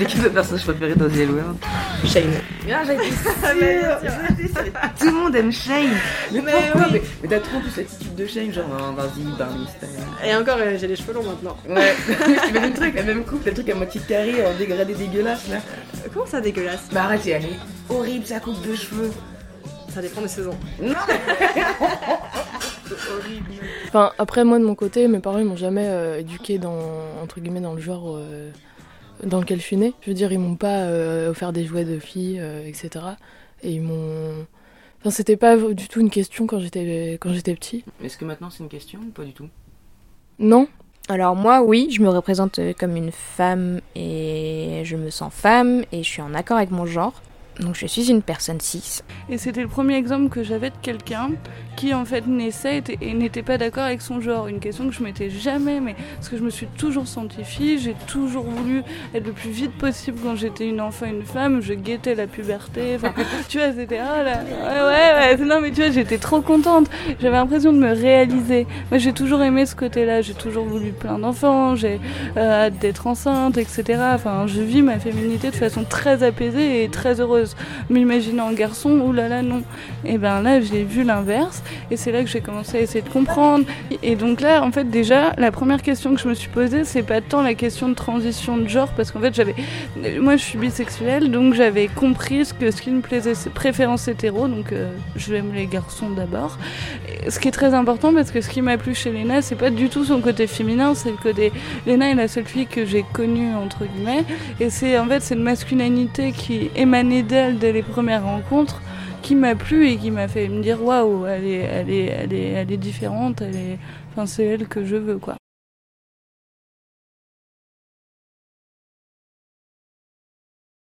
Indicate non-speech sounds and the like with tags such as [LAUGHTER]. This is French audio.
le personnage préféré dans The World Shane. Ah, j'ai été [LAUGHS] sûre [LAUGHS] Tout le monde aime Shane Mais, pourquoi oui. Mais, mais t'as trop plus l'attitude de Shane, genre The Barney Style. Et encore, euh, j'ai les cheveux longs maintenant. Ouais, [LAUGHS] c'est le même truc, la même coupe, le truc à moitié carré, en dégradé dégueulasse là. Comment ça dégueulasse? Bah arrête, elle est horrible sa coupe de cheveux. Ça dépend des saisons. Non Enfin, après, moi, de mon côté, mes parents, ils m'ont jamais euh, éduqué dans, entre guillemets, dans le genre euh, dans lequel je suis née. Je veux dire, ils m'ont pas euh, offert des jouets de filles, euh, etc. Et ils m'ont... Enfin, c'était pas du tout une question quand j'étais, quand j'étais petit. Est-ce que maintenant c'est une question ou pas du tout? Non, Alors moi, oui, je me représente euh, comme une femme et je me sens femme et je suis en accord avec mon genre. Donc je suis une personne cis. Et c'était le premier exemple que j'avais de quelqu'un qui en fait naissait et- n'était pas d'accord avec son genre. Une question que je m'étais jamais, mais parce que je me suis toujours sentie fille, j'ai toujours voulu être le plus vite possible quand j'étais une enfant, une femme, je guettais la puberté. Enfin, [LAUGHS] tu vois, c'était ah là, ouais, ouais, ouais, non mais tu vois, j'étais trop contente. J'avais l'impression de me réaliser. Moi, j'ai toujours aimé ce côté-là. J'ai toujours voulu plein d'enfants. J'ai euh, hâte d'être enceinte, etc. Enfin, je vis ma féminité de façon très apaisée et très heureuse. M'imaginer en garçon, oulala, là là, non. Et ben là, j'ai vu l'inverse, et c'est là que j'ai commencé à essayer de comprendre. Et donc là, en fait, déjà, la première question que je me suis posée, c'est pas tant la question de transition de genre, parce qu'en fait, j'avais, moi, je suis bisexuelle, donc j'avais compris ce que ce qui me plaisait, c'est préférence hétéro, donc euh, je aime les garçons d'abord. Ce qui est très important, parce que ce qui m'a plu chez Léna, c'est pas du tout son côté féminin, c'est le côté. Léna est la seule fille que j'ai connue entre guillemets, et c'est en fait c'est une masculinité qui émanait d'elle dès les premières rencontres qui m'a plu et qui m'a fait me dire waouh elle est elle est elle est elle est différente elle est enfin c'est elle que je veux quoi